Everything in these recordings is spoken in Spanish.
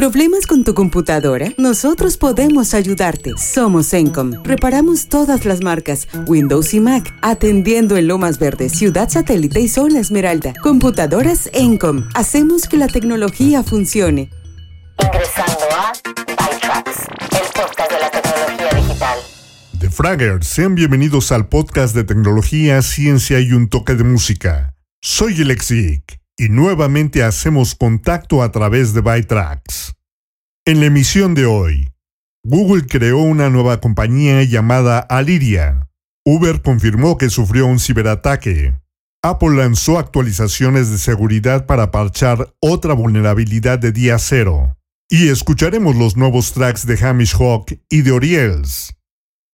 ¿Problemas con tu computadora? Nosotros podemos ayudarte. Somos Encom. Reparamos todas las marcas, Windows y Mac, atendiendo en Lomas Verdes, Ciudad Satélite y Zona Esmeralda. Computadoras Encom. Hacemos que la tecnología funcione. Ingresando a ByTrax, el podcast de la tecnología digital. The Fraggers, sean bienvenidos al podcast de tecnología, ciencia y un toque de música. Soy el Exic y nuevamente hacemos contacto a través de ByTrax. En la emisión de hoy, Google creó una nueva compañía llamada Aliria. Uber confirmó que sufrió un ciberataque. Apple lanzó actualizaciones de seguridad para parchar otra vulnerabilidad de día cero. Y escucharemos los nuevos tracks de Hamish Hawk y de Oriels.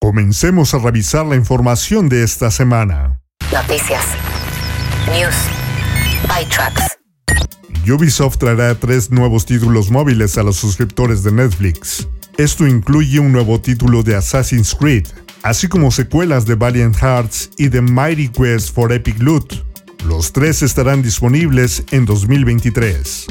Comencemos a revisar la información de esta semana. Noticias. News. Ubisoft traerá tres nuevos títulos móviles a los suscriptores de Netflix. Esto incluye un nuevo título de Assassin's Creed, así como secuelas de Valiant Hearts y de Mighty Quest for Epic Loot. Los tres estarán disponibles en 2023.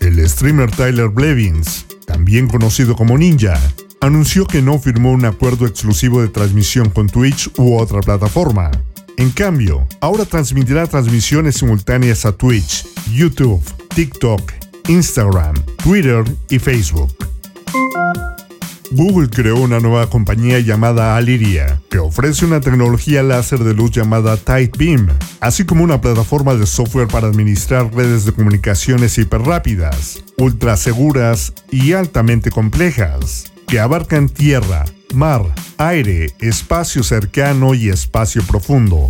El streamer Tyler Blevins, también conocido como Ninja, anunció que no firmó un acuerdo exclusivo de transmisión con Twitch u otra plataforma. En cambio, ahora transmitirá transmisiones simultáneas a Twitch, YouTube, TikTok, Instagram, Twitter y Facebook. Google creó una nueva compañía llamada Aliria, que ofrece una tecnología láser de luz llamada Tight Beam, así como una plataforma de software para administrar redes de comunicaciones hiperrápidas, ultra seguras y altamente complejas, que abarcan tierra, mar, aire, espacio cercano y espacio profundo.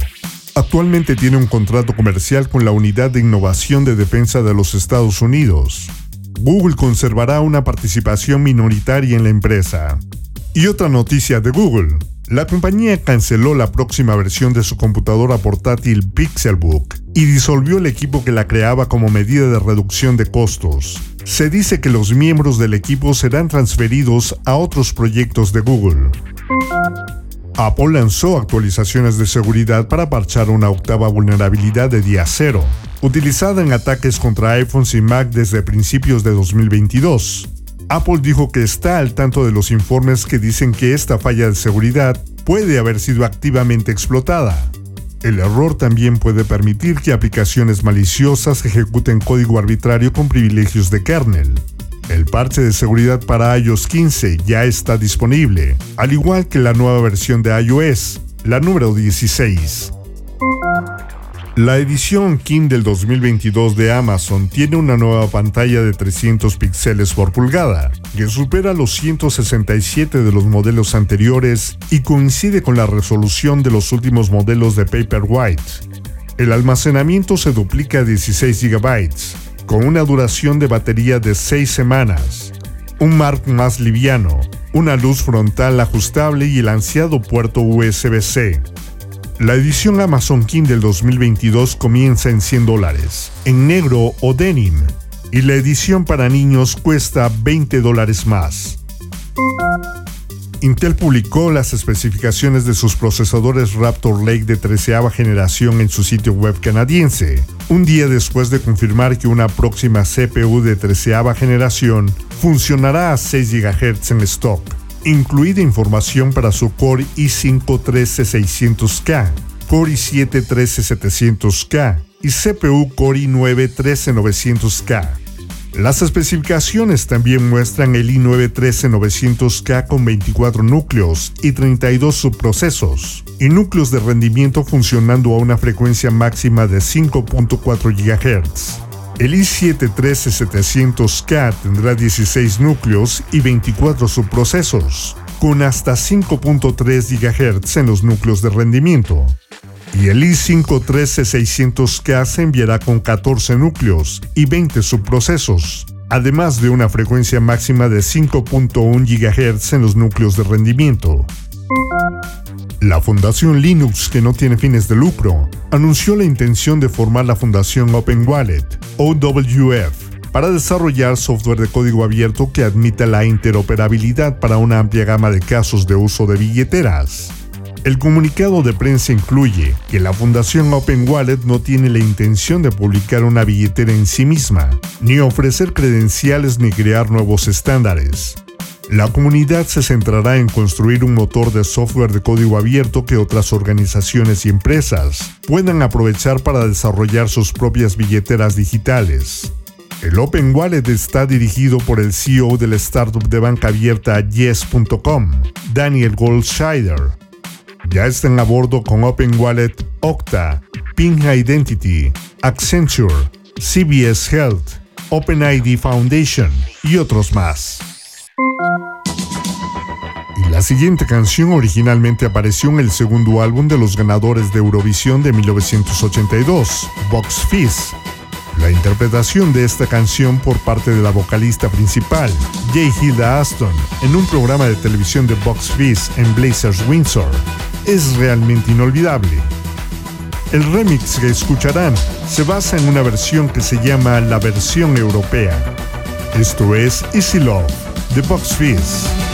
Actualmente tiene un contrato comercial con la Unidad de Innovación de Defensa de los Estados Unidos. Google conservará una participación minoritaria en la empresa. Y otra noticia de Google. La compañía canceló la próxima versión de su computadora portátil Pixelbook y disolvió el equipo que la creaba como medida de reducción de costos. Se dice que los miembros del equipo serán transferidos a otros proyectos de Google. Apple lanzó actualizaciones de seguridad para parchar una octava vulnerabilidad de día cero, utilizada en ataques contra iPhones y Mac desde principios de 2022. Apple dijo que está al tanto de los informes que dicen que esta falla de seguridad puede haber sido activamente explotada. El error también puede permitir que aplicaciones maliciosas ejecuten código arbitrario con privilegios de kernel. El parche de seguridad para iOS 15 ya está disponible, al igual que la nueva versión de iOS, la número 16. La edición Kindle 2022 de Amazon tiene una nueva pantalla de 300 píxeles por pulgada, que supera los 167 de los modelos anteriores y coincide con la resolución de los últimos modelos de Paperwhite. El almacenamiento se duplica a 16 GB, con una duración de batería de 6 semanas, un mark más liviano, una luz frontal ajustable y el ansiado puerto USB-C. La edición Amazon Kindle 2022 comienza en 100 dólares, en negro o denim, y la edición para niños cuesta 20 dólares más. Intel publicó las especificaciones de sus procesadores Raptor Lake de 13 generación en su sitio web canadiense, un día después de confirmar que una próxima CPU de 13 generación funcionará a 6 GHz en stock, incluida información para su Core i5 13600K, Core i7 13700K y CPU Core i9 13900K. Las especificaciones también muestran el i9 13900K con 24 núcleos y 32 subprocesos, y núcleos de rendimiento funcionando a una frecuencia máxima de 5.4 GHz. El i7 13700K tendrá 16 núcleos y 24 subprocesos, con hasta 5.3 GHz en los núcleos de rendimiento y el i5 13600K se enviará con 14 núcleos y 20 subprocesos, además de una frecuencia máxima de 5.1 GHz en los núcleos de rendimiento. La Fundación Linux, que no tiene fines de lucro, anunció la intención de formar la Fundación Open Wallet, OWF, para desarrollar software de código abierto que admita la interoperabilidad para una amplia gama de casos de uso de billeteras. El comunicado de prensa incluye que la Fundación Open Wallet no tiene la intención de publicar una billetera en sí misma, ni ofrecer credenciales ni crear nuevos estándares. La comunidad se centrará en construir un motor de software de código abierto que otras organizaciones y empresas puedan aprovechar para desarrollar sus propias billeteras digitales. El Open Wallet está dirigido por el CEO de la startup de banca abierta Yes.com, Daniel Goldscheider, ya están a bordo con Open Wallet, Okta, Ping Identity, Accenture, CBS Health, OpenID Foundation y otros más. La siguiente canción originalmente apareció en el segundo álbum de los ganadores de Eurovisión de 1982, Box Fizz. La interpretación de esta canción por parte de la vocalista principal, J. Hilda Aston, en un programa de televisión de Box Fizz en Blazers Windsor, es realmente inolvidable. El remix que escucharán se basa en una versión que se llama la versión europea. Esto es Easy Love de Box Fizz.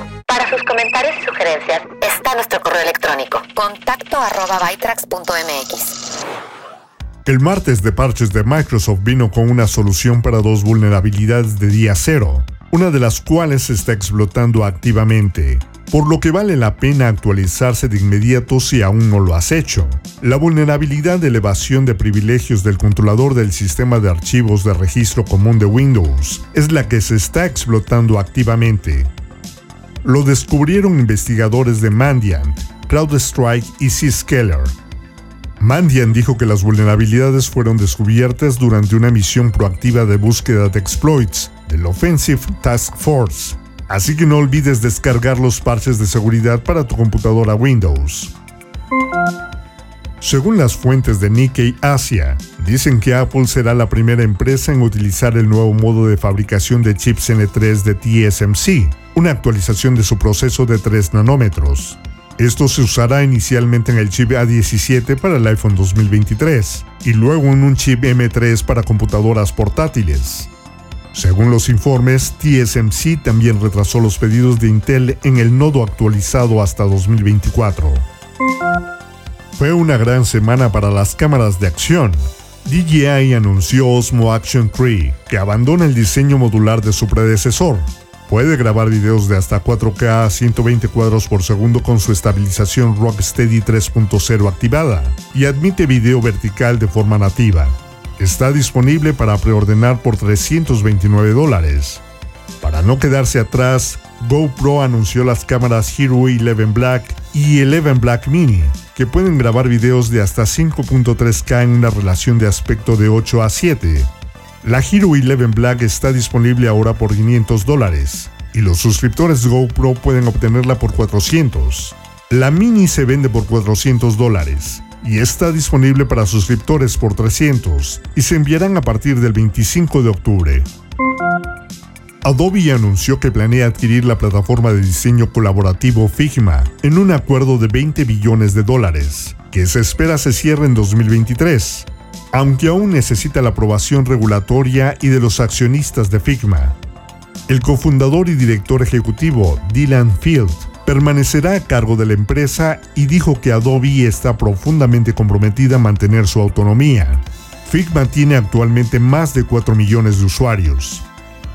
Está nuestro correo electrónico contacto arroba bytrax.mx. El martes de parches de Microsoft vino con una solución para dos vulnerabilidades de día cero, una de las cuales se está explotando activamente, por lo que vale la pena actualizarse de inmediato si aún no lo has hecho. La vulnerabilidad de elevación de privilegios del controlador del sistema de archivos de registro común de Windows es la que se está explotando activamente. Lo descubrieron investigadores de Mandiant, CrowdStrike y Zscaler. Mandiant dijo que las vulnerabilidades fueron descubiertas durante una misión proactiva de búsqueda de exploits del Offensive Task Force, así que no olvides descargar los parches de seguridad para tu computadora Windows. Según las fuentes de Nikkei Asia, dicen que Apple será la primera empresa en utilizar el nuevo modo de fabricación de chips N3 de TSMC, una actualización de su proceso de 3 nanómetros. Esto se usará inicialmente en el chip A17 para el iPhone 2023 y luego en un chip M3 para computadoras portátiles. Según los informes, TSMC también retrasó los pedidos de Intel en el nodo actualizado hasta 2024. Fue una gran semana para las cámaras de acción. DJI anunció Osmo Action 3, que abandona el diseño modular de su predecesor. Puede grabar videos de hasta 4K a 120 cuadros por segundo con su estabilización Rocksteady 3.0 activada y admite video vertical de forma nativa. Está disponible para preordenar por 329 dólares. Para no quedarse atrás, GoPro anunció las cámaras Hero 11 Black y 11 Black Mini, pueden grabar videos de hasta 5.3K en una relación de aspecto de 8 a 7. La Hero 11 Black está disponible ahora por 500 dólares y los suscriptores GoPro pueden obtenerla por 400. La Mini se vende por 400 dólares y está disponible para suscriptores por 300 y se enviarán a partir del 25 de octubre. Adobe anunció que planea adquirir la plataforma de diseño colaborativo Figma en un acuerdo de 20 billones de dólares, que se espera se cierre en 2023, aunque aún necesita la aprobación regulatoria y de los accionistas de Figma. El cofundador y director ejecutivo, Dylan Field, permanecerá a cargo de la empresa y dijo que Adobe está profundamente comprometida a mantener su autonomía. Figma tiene actualmente más de 4 millones de usuarios.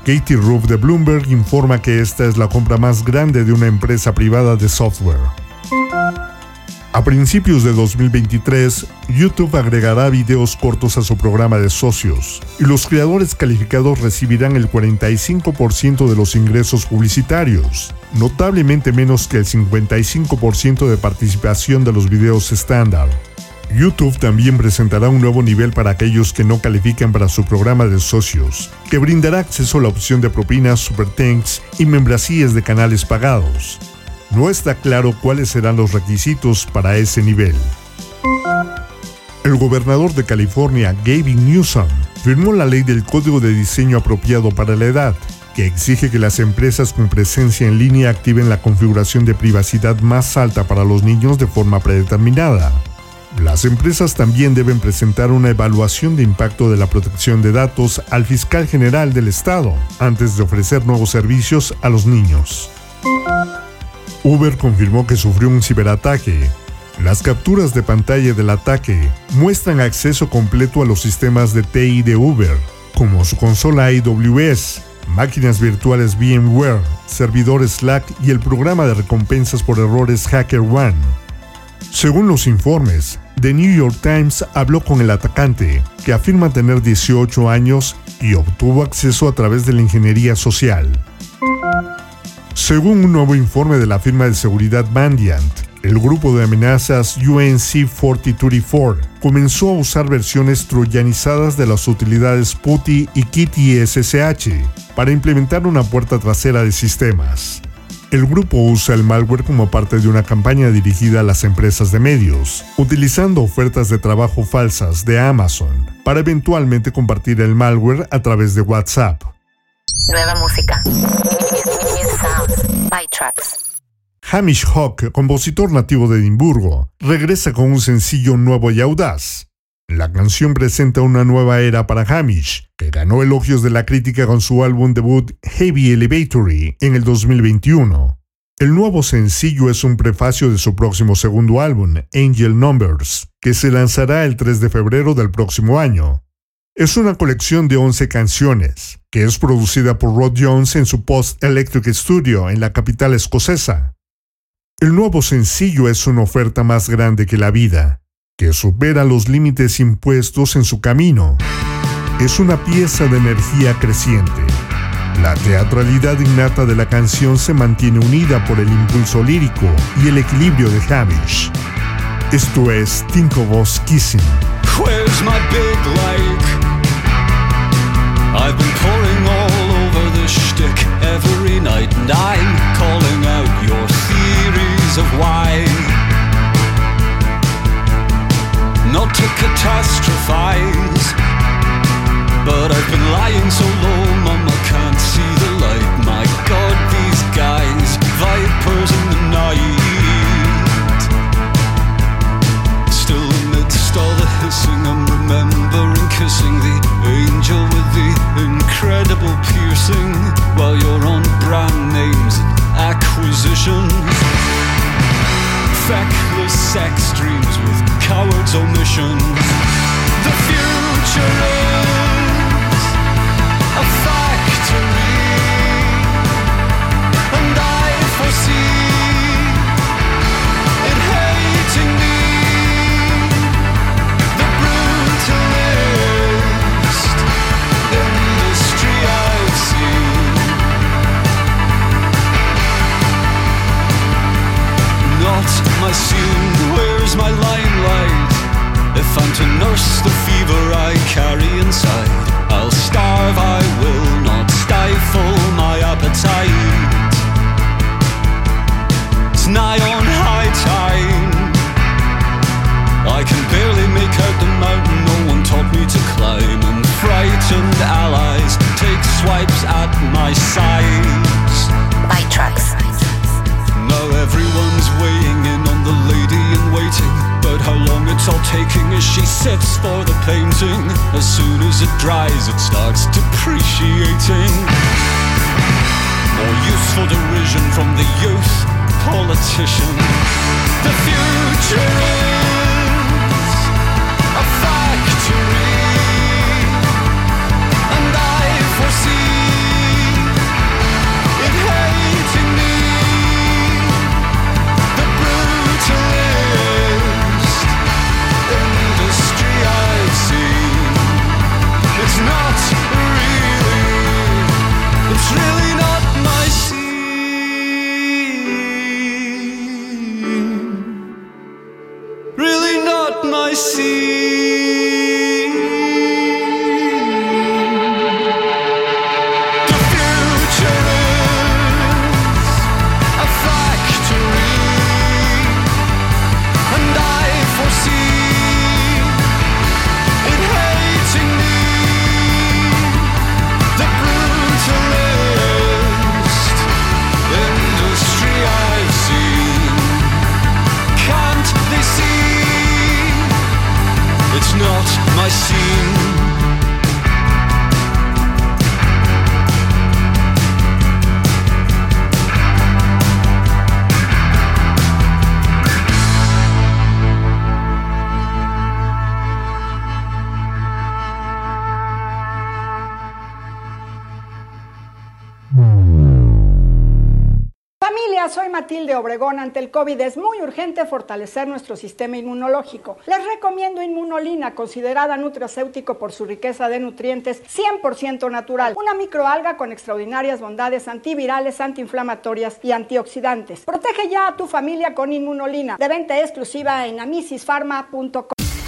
Katie Roof de Bloomberg informa que esta es la compra más grande de una empresa privada de software. A principios de 2023, YouTube agregará videos cortos a su programa de socios y los creadores calificados recibirán el 45% de los ingresos publicitarios, notablemente menos que el 55% de participación de los videos estándar. YouTube también presentará un nuevo nivel para aquellos que no califican para su programa de socios, que brindará acceso a la opción de propinas, super tanks y membresías de canales pagados. No está claro cuáles serán los requisitos para ese nivel. El gobernador de California, Gavin Newsom, firmó la ley del Código de Diseño Apropiado para la Edad, que exige que las empresas con presencia en línea activen la configuración de privacidad más alta para los niños de forma predeterminada. Las empresas también deben presentar una evaluación de impacto de la protección de datos al fiscal general del Estado antes de ofrecer nuevos servicios a los niños. Uber confirmó que sufrió un ciberataque. Las capturas de pantalla del ataque muestran acceso completo a los sistemas de TI de Uber, como su consola AWS, máquinas virtuales VMware, servidores Slack y el programa de recompensas por errores HackerOne. Según los informes, The New York Times habló con el atacante, que afirma tener 18 años y obtuvo acceso a través de la ingeniería social. Según un nuevo informe de la firma de seguridad Mandiant, el grupo de amenazas UNC 4034 comenzó a usar versiones troyanizadas de las utilidades PuTTY y Kitty SSH para implementar una puerta trasera de sistemas. El grupo usa el malware como parte de una campaña dirigida a las empresas de medios, utilizando ofertas de trabajo falsas de Amazon para eventualmente compartir el malware a través de WhatsApp. Nueva música. Hamish Hawk, compositor nativo de Edimburgo, regresa con un sencillo nuevo y audaz. La canción presenta una nueva era para Hamish, que ganó elogios de la crítica con su álbum debut Heavy Elevatory en el 2021. El nuevo sencillo es un prefacio de su próximo segundo álbum, Angel Numbers, que se lanzará el 3 de febrero del próximo año. Es una colección de 11 canciones, que es producida por Rod Jones en su Post Electric Studio en la capital escocesa. El nuevo sencillo es una oferta más grande que la vida, que supera los límites impuestos en su camino. Es una pieza de energía creciente. La teatralidad innata de la canción se mantiene unida por el impulso lírico y el equilibrio de Hamish. Esto es Think of Us Kissing. Where's my big lake? I've been pouring all over this shtick every night, and I'm calling out your theories of why. Not to catastrophize, but I've been lying so low, Mama can't see the light. My God, these guys, vipers in the night. Still amidst all the hissing, I'm remembering kissing the angel with the incredible piercing while you're on brand names and acquisitions. Feckless sex emotions. The future as for the painting. As soon as it dries, it starts depreciating. More useful derision from the youth politician. The future is my scene. Ante el COVID es muy urgente fortalecer nuestro sistema inmunológico. Les recomiendo Inmunolina, considerada nutracéutico por su riqueza de nutrientes 100% natural. Una microalga con extraordinarias bondades antivirales, antiinflamatorias y antioxidantes. Protege ya a tu familia con Inmunolina. De venta exclusiva en amisisfarma.com.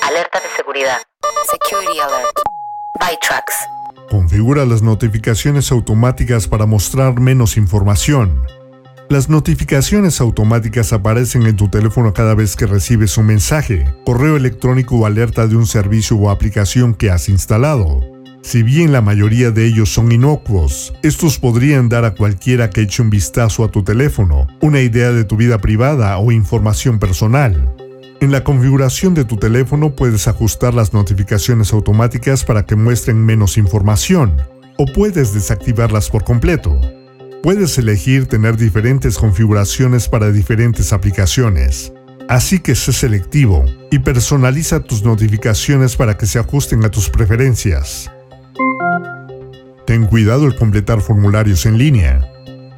Alerta de seguridad. Security alert. ByTrax. Configura las notificaciones automáticas para mostrar menos información. Las notificaciones automáticas aparecen en tu teléfono cada vez que recibes un mensaje, correo electrónico o alerta de un servicio o aplicación que has instalado. Si bien la mayoría de ellos son inocuos, estos podrían dar a cualquiera que eche un vistazo a tu teléfono una idea de tu vida privada o información personal. En la configuración de tu teléfono puedes ajustar las notificaciones automáticas para que muestren menos información, o puedes desactivarlas por completo. Puedes elegir tener diferentes configuraciones para diferentes aplicaciones. Así que sé selectivo y personaliza tus notificaciones para que se ajusten a tus preferencias. Ten cuidado al completar formularios en línea.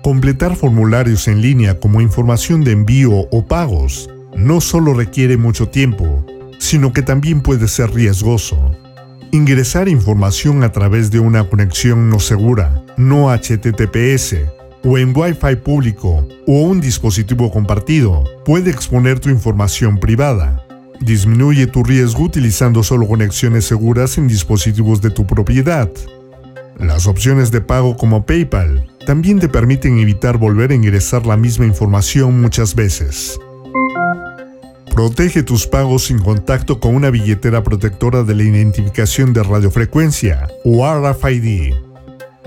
Completar formularios en línea como información de envío o pagos no solo requiere mucho tiempo, sino que también puede ser riesgoso. Ingresar información a través de una conexión no segura, no HTTPS, o en Wi-Fi público o un dispositivo compartido puede exponer tu información privada. Disminuye tu riesgo utilizando solo conexiones seguras en dispositivos de tu propiedad. Las opciones de pago como PayPal también te permiten evitar volver a ingresar la misma información muchas veces. Protege tus pagos sin contacto con una billetera protectora de la identificación de radiofrecuencia o RFID.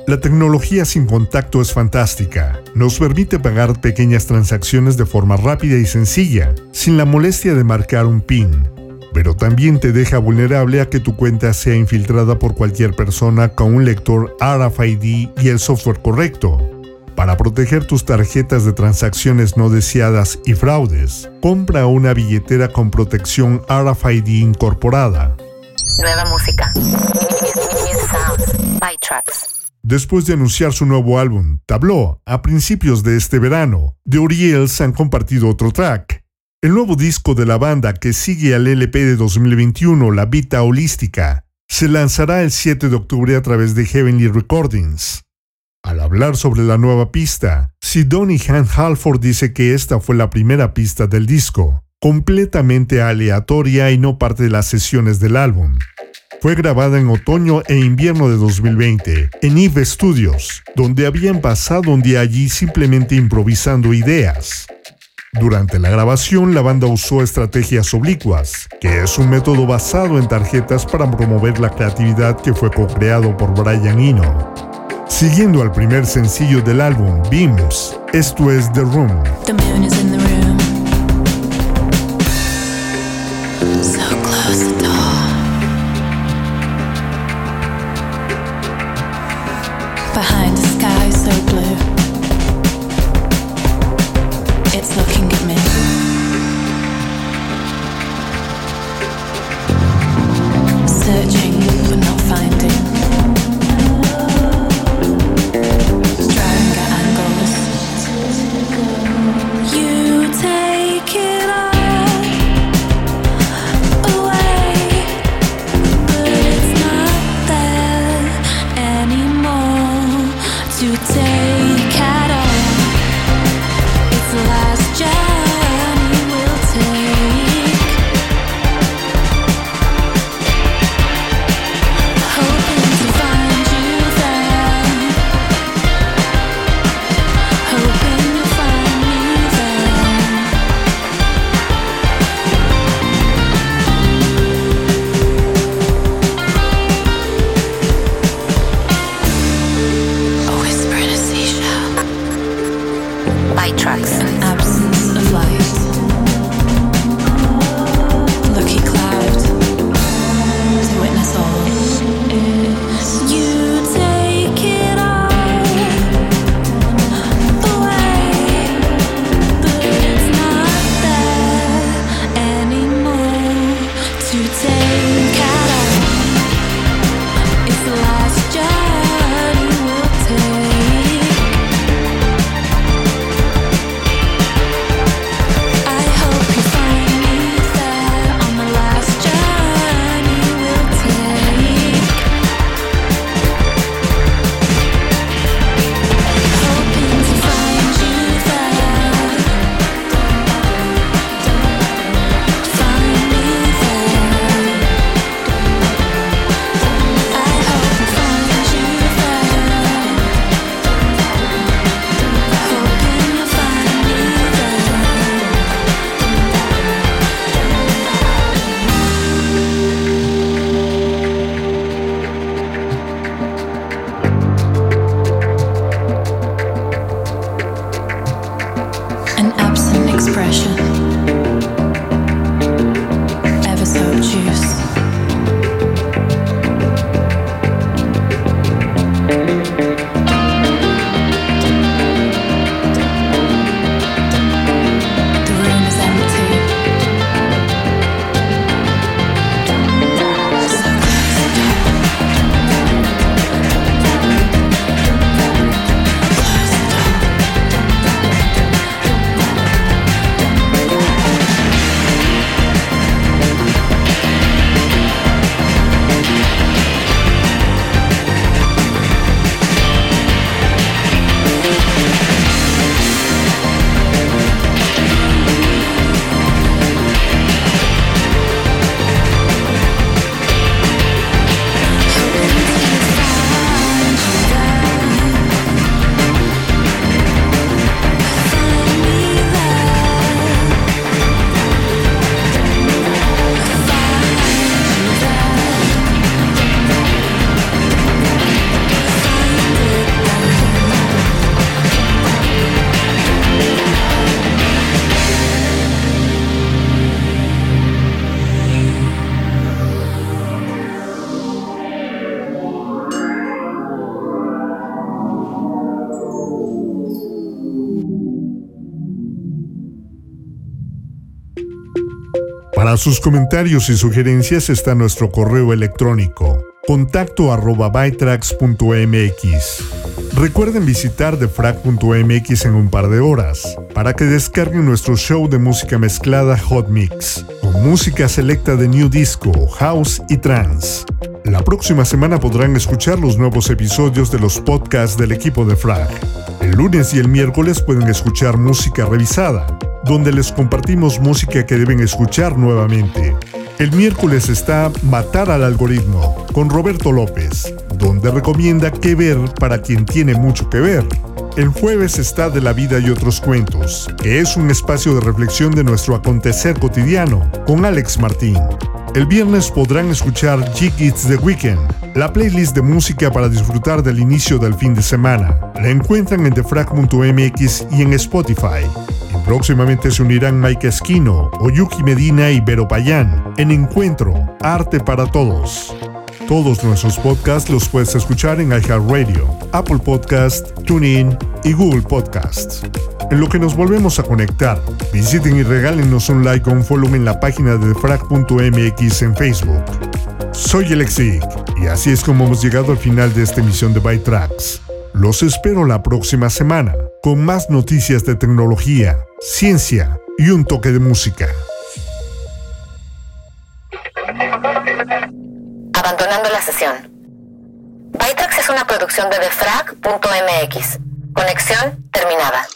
La tecnología sin contacto es fantástica. Nos permite pagar pequeñas transacciones de forma rápida y sencilla, sin la molestia de marcar un PIN. Pero también te deja vulnerable a que tu cuenta sea infiltrada por cualquier persona con un lector RFID y el software correcto. Para proteger tus tarjetas de transacciones no deseadas y fraudes, compra una billetera con protección RFID incorporada. Nueva música. Después de anunciar su nuevo álbum, Tableau, a principios de este verano, The Oriels han compartido otro track. El nuevo disco de la banda que sigue al LP de 2021, La Vita Holística, se lanzará el 7 de octubre a través de Heavenly Recordings. Al hablar sobre la nueva pista, Sidoni Han Halford dice que esta fue la primera pista del disco, completamente aleatoria y no parte de las sesiones del álbum. Fue grabada en otoño e invierno de 2020 en Eve Studios, donde habían pasado un día allí simplemente improvisando ideas. Durante la grabación, la banda usó estrategias oblicuas, que es un método basado en tarjetas para promover la creatividad que fue co-creado por Brian Eno. Siguiendo al primer sencillo del álbum, Beams, esto es The Room. Para sus comentarios y sugerencias está nuestro correo electrónico contacto arroba. Recuerden visitar defrag.mx en un par de horas para que descarguen nuestro show de música mezclada Hot Mix, con música selecta de New Disco, House y Trance. La próxima semana podrán escuchar los nuevos episodios de los podcasts del equipo de Frag. El lunes y el miércoles pueden escuchar música revisada, donde les compartimos música que deben escuchar nuevamente. El miércoles está Matar al algoritmo con Roberto López, donde recomienda qué ver para quien tiene mucho que ver. El jueves está De la vida y otros cuentos, que es un espacio de reflexión de nuestro acontecer cotidiano, con Alex Martín. El viernes podrán escuchar It's the Weekend, la playlist de música para disfrutar del inicio del fin de semana. La encuentran en defrag.mx y en Spotify. Próximamente se unirán Mike Esquino, Oyuki Medina y Vero Payán en Encuentro, Arte para Todos. Todos nuestros podcasts los puedes escuchar en iHeartRadio, Apple Podcast, TuneIn y Google Podcasts. En lo que nos volvemos a conectar, visiten y regálenos un like o un follow en la página de defrag.mx en Facebook. Soy Alexic y así es como hemos llegado al final de esta emisión de Byte Tracks. Los espero la próxima semana con más noticias de tecnología, ciencia y un toque de música. Abandonando la sesión. Bytrax es una producción de defrag.mx. Conexión terminada.